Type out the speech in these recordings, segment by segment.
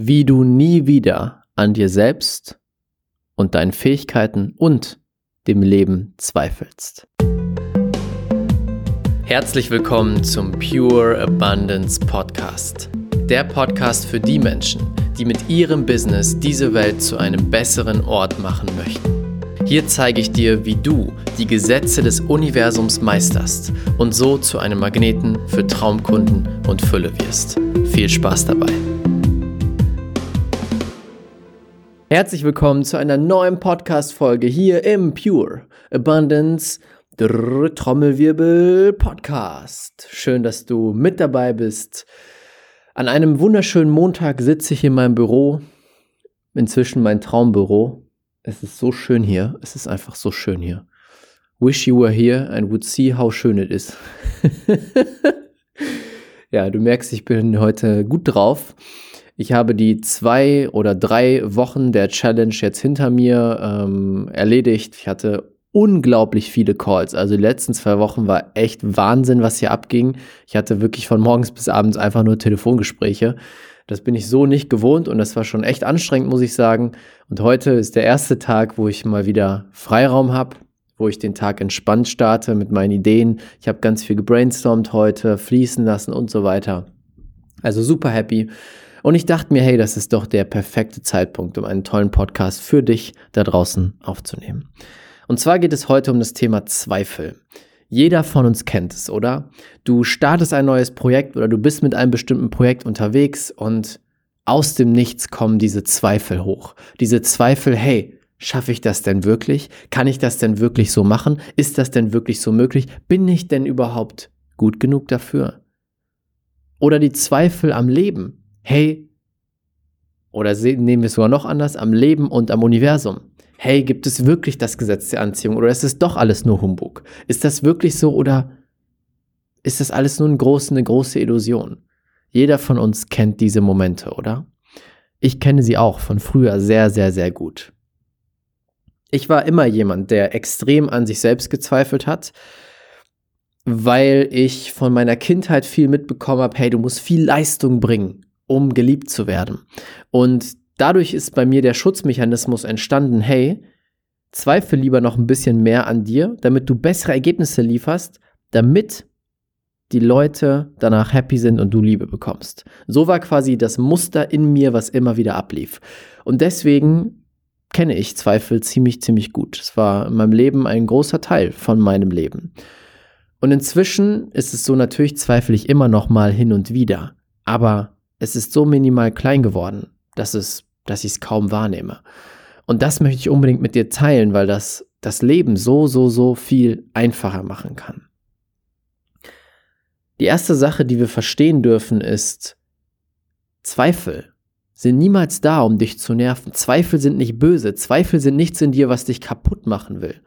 wie du nie wieder an dir selbst und deinen Fähigkeiten und dem Leben zweifelst. Herzlich willkommen zum Pure Abundance Podcast. Der Podcast für die Menschen, die mit ihrem Business diese Welt zu einem besseren Ort machen möchten. Hier zeige ich dir, wie du die Gesetze des Universums meisterst und so zu einem Magneten für Traumkunden und Fülle wirst. Viel Spaß dabei! Herzlich willkommen zu einer neuen Podcast-Folge hier im Pure Abundance Drrr, Trommelwirbel Podcast. Schön, dass du mit dabei bist. An einem wunderschönen Montag sitze ich in meinem Büro, inzwischen mein Traumbüro. Es ist so schön hier. Es ist einfach so schön hier. Wish you were here and would see how schön it is. ja, du merkst, ich bin heute gut drauf. Ich habe die zwei oder drei Wochen der Challenge jetzt hinter mir ähm, erledigt. Ich hatte unglaublich viele Calls. Also die letzten zwei Wochen war echt Wahnsinn, was hier abging. Ich hatte wirklich von morgens bis abends einfach nur Telefongespräche. Das bin ich so nicht gewohnt und das war schon echt anstrengend, muss ich sagen. Und heute ist der erste Tag, wo ich mal wieder Freiraum habe, wo ich den Tag entspannt starte mit meinen Ideen. Ich habe ganz viel gebrainstormt heute, fließen lassen und so weiter. Also super happy. Und ich dachte mir, hey, das ist doch der perfekte Zeitpunkt, um einen tollen Podcast für dich da draußen aufzunehmen. Und zwar geht es heute um das Thema Zweifel. Jeder von uns kennt es, oder? Du startest ein neues Projekt oder du bist mit einem bestimmten Projekt unterwegs und aus dem Nichts kommen diese Zweifel hoch. Diese Zweifel, hey, schaffe ich das denn wirklich? Kann ich das denn wirklich so machen? Ist das denn wirklich so möglich? Bin ich denn überhaupt gut genug dafür? Oder die Zweifel am Leben hey, oder nehmen wir es sogar noch anders, am Leben und am Universum. Hey, gibt es wirklich das Gesetz der Anziehung oder ist es doch alles nur Humbug? Ist das wirklich so oder ist das alles nur eine große, eine große Illusion? Jeder von uns kennt diese Momente, oder? Ich kenne sie auch von früher sehr, sehr, sehr gut. Ich war immer jemand, der extrem an sich selbst gezweifelt hat, weil ich von meiner Kindheit viel mitbekommen habe, hey, du musst viel Leistung bringen, um geliebt zu werden. Und dadurch ist bei mir der Schutzmechanismus entstanden, hey, zweifle lieber noch ein bisschen mehr an dir, damit du bessere Ergebnisse lieferst, damit die Leute danach happy sind und du Liebe bekommst. So war quasi das Muster in mir, was immer wieder ablief. Und deswegen kenne ich Zweifel ziemlich, ziemlich gut. Es war in meinem Leben ein großer Teil von meinem Leben. Und inzwischen ist es so, natürlich zweifle ich immer noch mal hin und wieder. Aber es ist so minimal klein geworden, dass, es, dass ich es kaum wahrnehme. Und das möchte ich unbedingt mit dir teilen, weil das das Leben so, so, so viel einfacher machen kann. Die erste Sache, die wir verstehen dürfen, ist, Zweifel sind niemals da, um dich zu nerven. Zweifel sind nicht böse. Zweifel sind nichts in dir, was dich kaputt machen will.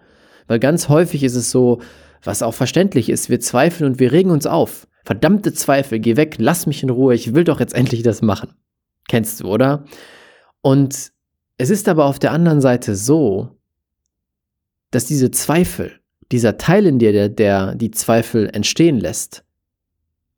Weil ganz häufig ist es so, was auch verständlich ist, wir zweifeln und wir regen uns auf. Verdammte Zweifel, geh weg, lass mich in Ruhe, ich will doch jetzt endlich das machen. Kennst du, oder? Und es ist aber auf der anderen Seite so, dass diese Zweifel, dieser Teil in dir, der, der die Zweifel entstehen lässt,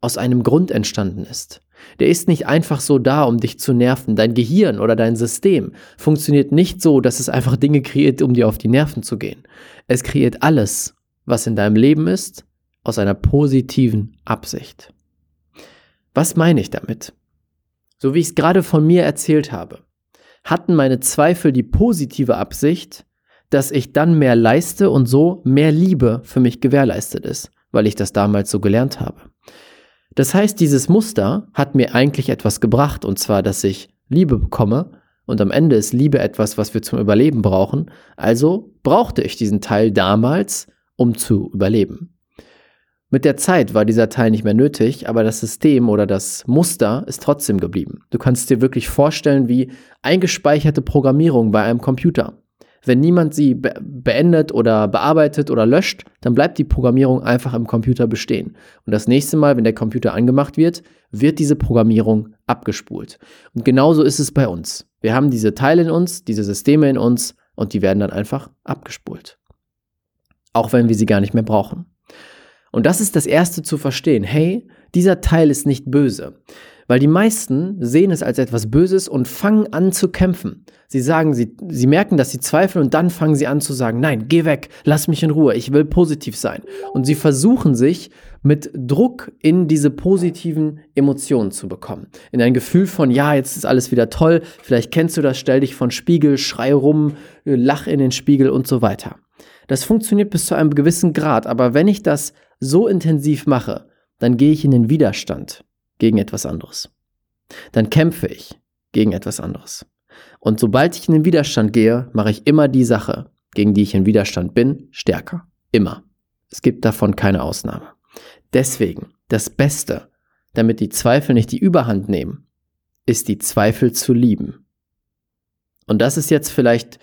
aus einem Grund entstanden ist. Der ist nicht einfach so da, um dich zu nerven. Dein Gehirn oder dein System funktioniert nicht so, dass es einfach Dinge kreiert, um dir auf die Nerven zu gehen. Es kreiert alles, was in deinem Leben ist, aus einer positiven Absicht. Was meine ich damit? So wie ich es gerade von mir erzählt habe, hatten meine Zweifel die positive Absicht, dass ich dann mehr leiste und so mehr Liebe für mich gewährleistet ist, weil ich das damals so gelernt habe. Das heißt, dieses Muster hat mir eigentlich etwas gebracht, und zwar, dass ich Liebe bekomme, und am Ende ist Liebe etwas, was wir zum Überleben brauchen, also brauchte ich diesen Teil damals, um zu überleben. Mit der Zeit war dieser Teil nicht mehr nötig, aber das System oder das Muster ist trotzdem geblieben. Du kannst dir wirklich vorstellen, wie eingespeicherte Programmierung bei einem Computer. Wenn niemand sie be beendet oder bearbeitet oder löscht, dann bleibt die Programmierung einfach im Computer bestehen. Und das nächste Mal, wenn der Computer angemacht wird, wird diese Programmierung abgespult. Und genauso ist es bei uns. Wir haben diese Teile in uns, diese Systeme in uns und die werden dann einfach abgespult. Auch wenn wir sie gar nicht mehr brauchen. Und das ist das Erste zu verstehen. Hey, dieser Teil ist nicht böse. Weil die meisten sehen es als etwas Böses und fangen an zu kämpfen. Sie sagen, sie, sie merken, dass sie zweifeln und dann fangen sie an zu sagen, nein, geh weg, lass mich in Ruhe, ich will positiv sein. Und sie versuchen sich mit Druck in diese positiven Emotionen zu bekommen. In ein Gefühl von, ja, jetzt ist alles wieder toll, vielleicht kennst du das, stell dich von Spiegel, schrei rum, lach in den Spiegel und so weiter. Das funktioniert bis zu einem gewissen Grad, aber wenn ich das so intensiv mache, dann gehe ich in den Widerstand gegen etwas anderes. Dann kämpfe ich gegen etwas anderes. Und sobald ich in den Widerstand gehe, mache ich immer die Sache, gegen die ich in Widerstand bin, stärker. Immer. Es gibt davon keine Ausnahme. Deswegen, das Beste, damit die Zweifel nicht die Überhand nehmen, ist die Zweifel zu lieben. Und das ist jetzt vielleicht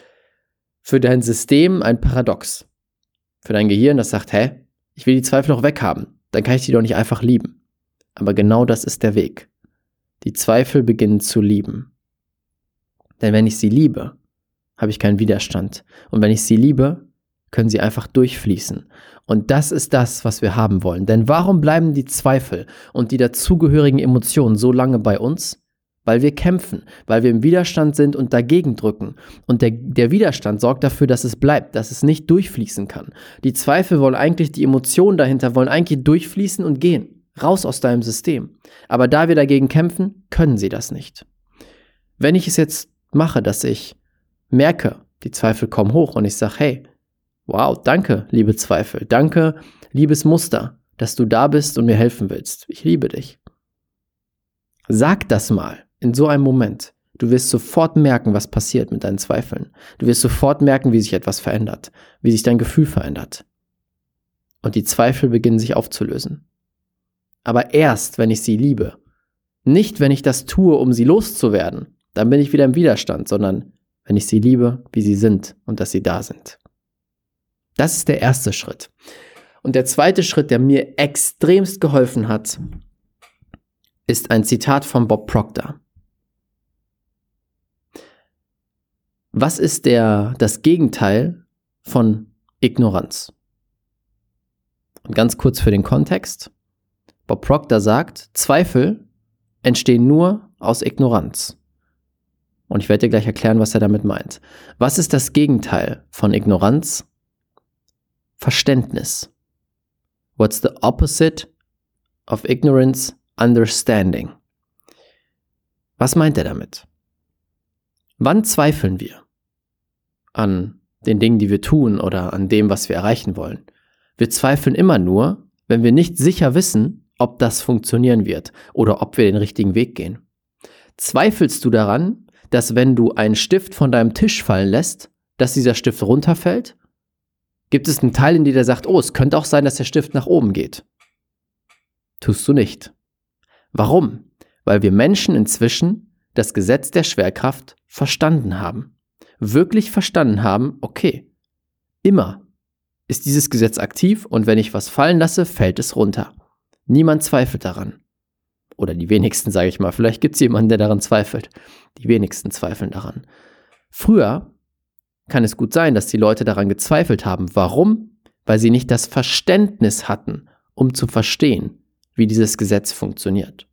für dein System ein Paradox. Für dein Gehirn, das sagt, hä, ich will die Zweifel noch weghaben, dann kann ich die doch nicht einfach lieben. Aber genau das ist der Weg. Die Zweifel beginnen zu lieben. Denn wenn ich sie liebe, habe ich keinen Widerstand. Und wenn ich sie liebe, können sie einfach durchfließen. Und das ist das, was wir haben wollen. Denn warum bleiben die Zweifel und die dazugehörigen Emotionen so lange bei uns? Weil wir kämpfen, weil wir im Widerstand sind und dagegen drücken. Und der, der Widerstand sorgt dafür, dass es bleibt, dass es nicht durchfließen kann. Die Zweifel wollen eigentlich, die Emotionen dahinter wollen eigentlich durchfließen und gehen raus aus deinem System. Aber da wir dagegen kämpfen, können sie das nicht. Wenn ich es jetzt mache, dass ich merke, die Zweifel kommen hoch und ich sage, hey, wow, danke, liebe Zweifel, danke, liebes Muster, dass du da bist und mir helfen willst. Ich liebe dich. Sag das mal in so einem Moment. Du wirst sofort merken, was passiert mit deinen Zweifeln. Du wirst sofort merken, wie sich etwas verändert, wie sich dein Gefühl verändert. Und die Zweifel beginnen sich aufzulösen aber erst, wenn ich sie liebe. Nicht, wenn ich das tue, um sie loszuwerden. Dann bin ich wieder im Widerstand, sondern wenn ich sie liebe, wie sie sind und dass sie da sind. Das ist der erste Schritt. Und der zweite Schritt, der mir extremst geholfen hat, ist ein Zitat von Bob Proctor. Was ist der, das Gegenteil von Ignoranz? Und ganz kurz für den Kontext. Bob Proctor sagt, Zweifel entstehen nur aus Ignoranz. Und ich werde dir gleich erklären, was er damit meint. Was ist das Gegenteil von Ignoranz? Verständnis. What's the opposite of ignorance? Understanding. Was meint er damit? Wann zweifeln wir an den Dingen, die wir tun oder an dem, was wir erreichen wollen? Wir zweifeln immer nur, wenn wir nicht sicher wissen, ob das funktionieren wird oder ob wir den richtigen Weg gehen. Zweifelst du daran, dass wenn du einen Stift von deinem Tisch fallen lässt, dass dieser Stift runterfällt? Gibt es einen Teil in dir, der sagt, oh, es könnte auch sein, dass der Stift nach oben geht? Tust du nicht. Warum? Weil wir Menschen inzwischen das Gesetz der Schwerkraft verstanden haben. Wirklich verstanden haben, okay, immer ist dieses Gesetz aktiv und wenn ich was fallen lasse, fällt es runter. Niemand zweifelt daran. Oder die wenigsten, sage ich mal. Vielleicht gibt es jemanden, der daran zweifelt. Die wenigsten zweifeln daran. Früher kann es gut sein, dass die Leute daran gezweifelt haben. Warum? Weil sie nicht das Verständnis hatten, um zu verstehen, wie dieses Gesetz funktioniert.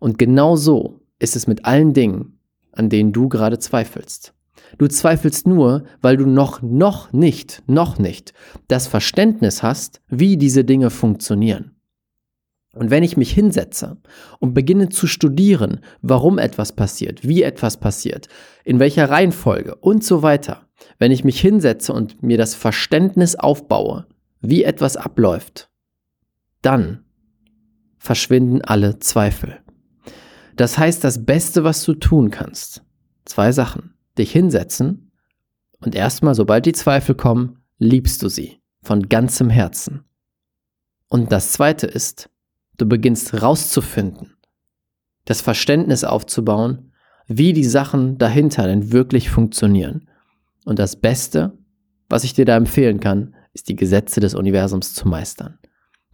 Und genau so ist es mit allen Dingen, an denen du gerade zweifelst. Du zweifelst nur, weil du noch, noch nicht, noch nicht das Verständnis hast, wie diese Dinge funktionieren. Und wenn ich mich hinsetze und beginne zu studieren, warum etwas passiert, wie etwas passiert, in welcher Reihenfolge und so weiter, wenn ich mich hinsetze und mir das Verständnis aufbaue, wie etwas abläuft, dann verschwinden alle Zweifel. Das heißt, das Beste, was du tun kannst, zwei Sachen, dich hinsetzen und erstmal, sobald die Zweifel kommen, liebst du sie von ganzem Herzen. Und das Zweite ist, Du beginnst rauszufinden, das Verständnis aufzubauen, wie die Sachen dahinter denn wirklich funktionieren. Und das Beste, was ich dir da empfehlen kann, ist die Gesetze des Universums zu meistern.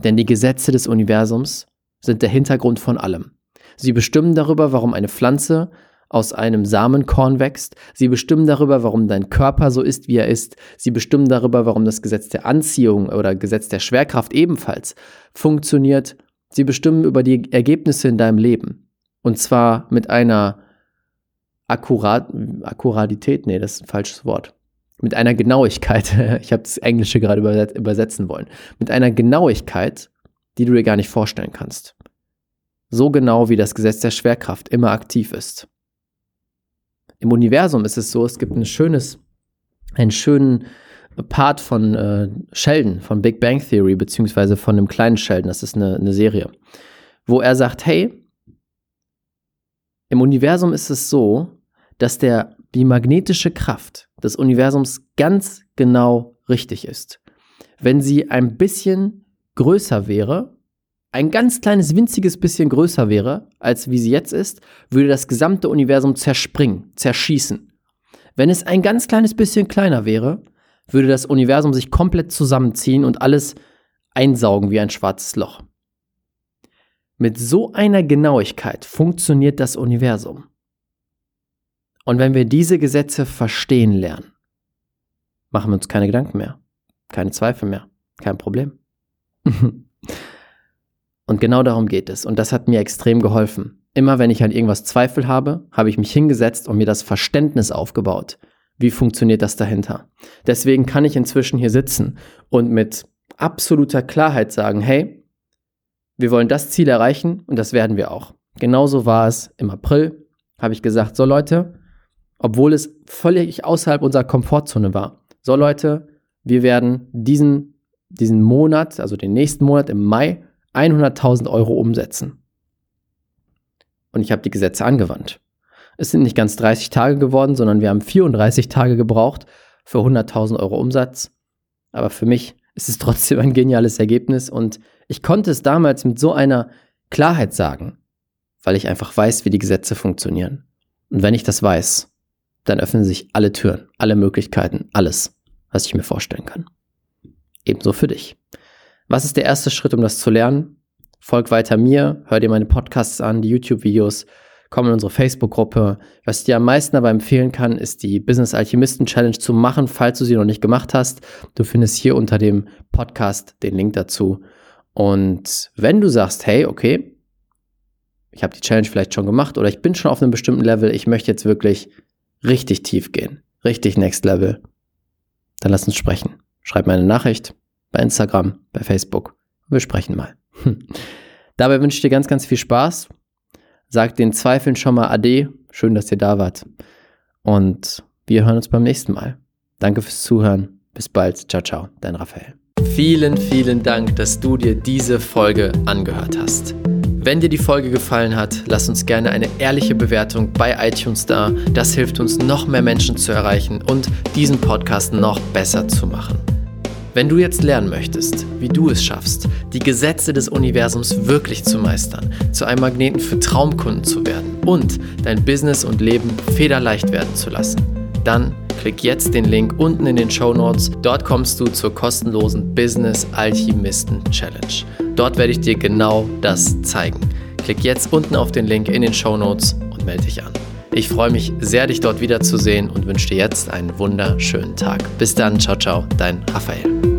Denn die Gesetze des Universums sind der Hintergrund von allem. Sie bestimmen darüber, warum eine Pflanze aus einem Samenkorn wächst. Sie bestimmen darüber, warum dein Körper so ist, wie er ist. Sie bestimmen darüber, warum das Gesetz der Anziehung oder Gesetz der Schwerkraft ebenfalls funktioniert Sie bestimmen über die Ergebnisse in deinem Leben. Und zwar mit einer Akkurat, Akkuratität, nee, das ist ein falsches Wort. Mit einer Genauigkeit, ich habe das Englische gerade übersetzen wollen, mit einer Genauigkeit, die du dir gar nicht vorstellen kannst. So genau wie das Gesetz der Schwerkraft immer aktiv ist. Im Universum ist es so, es gibt ein schönes, einen schönen Part von äh, Sheldon, von Big Bang Theory, beziehungsweise von einem kleinen Sheldon, das ist eine, eine Serie, wo er sagt, hey, im Universum ist es so, dass der, die magnetische Kraft des Universums ganz genau richtig ist. Wenn sie ein bisschen größer wäre, ein ganz kleines, winziges bisschen größer wäre, als wie sie jetzt ist, würde das gesamte Universum zerspringen, zerschießen. Wenn es ein ganz kleines bisschen kleiner wäre, würde das Universum sich komplett zusammenziehen und alles einsaugen wie ein schwarzes Loch. Mit so einer Genauigkeit funktioniert das Universum. Und wenn wir diese Gesetze verstehen lernen, machen wir uns keine Gedanken mehr, keine Zweifel mehr, kein Problem. und genau darum geht es. Und das hat mir extrem geholfen. Immer wenn ich an irgendwas Zweifel habe, habe ich mich hingesetzt und mir das Verständnis aufgebaut. Wie funktioniert das dahinter? Deswegen kann ich inzwischen hier sitzen und mit absoluter Klarheit sagen, hey, wir wollen das Ziel erreichen und das werden wir auch. Genauso war es im April, habe ich gesagt, so Leute, obwohl es völlig außerhalb unserer Komfortzone war. So Leute, wir werden diesen, diesen Monat, also den nächsten Monat im Mai, 100.000 Euro umsetzen. Und ich habe die Gesetze angewandt. Es sind nicht ganz 30 Tage geworden, sondern wir haben 34 Tage gebraucht für 100.000 Euro Umsatz. Aber für mich ist es trotzdem ein geniales Ergebnis und ich konnte es damals mit so einer Klarheit sagen, weil ich einfach weiß, wie die Gesetze funktionieren. Und wenn ich das weiß, dann öffnen sich alle Türen, alle Möglichkeiten, alles, was ich mir vorstellen kann. Ebenso für dich. Was ist der erste Schritt, um das zu lernen? Folg weiter mir, hör dir meine Podcasts an, die YouTube-Videos, komm in unsere Facebook-Gruppe. Was ich dir am meisten aber empfehlen kann, ist die Business Alchemisten Challenge zu machen, falls du sie noch nicht gemacht hast. Du findest hier unter dem Podcast den Link dazu. Und wenn du sagst, hey, okay, ich habe die Challenge vielleicht schon gemacht oder ich bin schon auf einem bestimmten Level, ich möchte jetzt wirklich richtig tief gehen, richtig Next Level, dann lass uns sprechen. Schreib mir eine Nachricht bei Instagram, bei Facebook. Wir sprechen mal. Dabei wünsche ich dir ganz, ganz viel Spaß. Sag den Zweifeln schon mal Ade. Schön, dass ihr da wart. Und wir hören uns beim nächsten Mal. Danke fürs Zuhören. Bis bald. Ciao, ciao. Dein Raphael. Vielen, vielen Dank, dass du dir diese Folge angehört hast. Wenn dir die Folge gefallen hat, lass uns gerne eine ehrliche Bewertung bei iTunes da. Das hilft uns, noch mehr Menschen zu erreichen und diesen Podcast noch besser zu machen. Wenn du jetzt lernen möchtest, wie du es schaffst, die Gesetze des Universums wirklich zu meistern, zu einem Magneten für Traumkunden zu werden und dein Business und Leben federleicht werden zu lassen, dann klick jetzt den Link unten in den Show Notes. Dort kommst du zur kostenlosen Business Alchemisten Challenge. Dort werde ich dir genau das zeigen. Klick jetzt unten auf den Link in den Show Notes und melde dich an. Ich freue mich sehr, dich dort wiederzusehen und wünsche dir jetzt einen wunderschönen Tag. Bis dann, ciao, ciao, dein Raphael.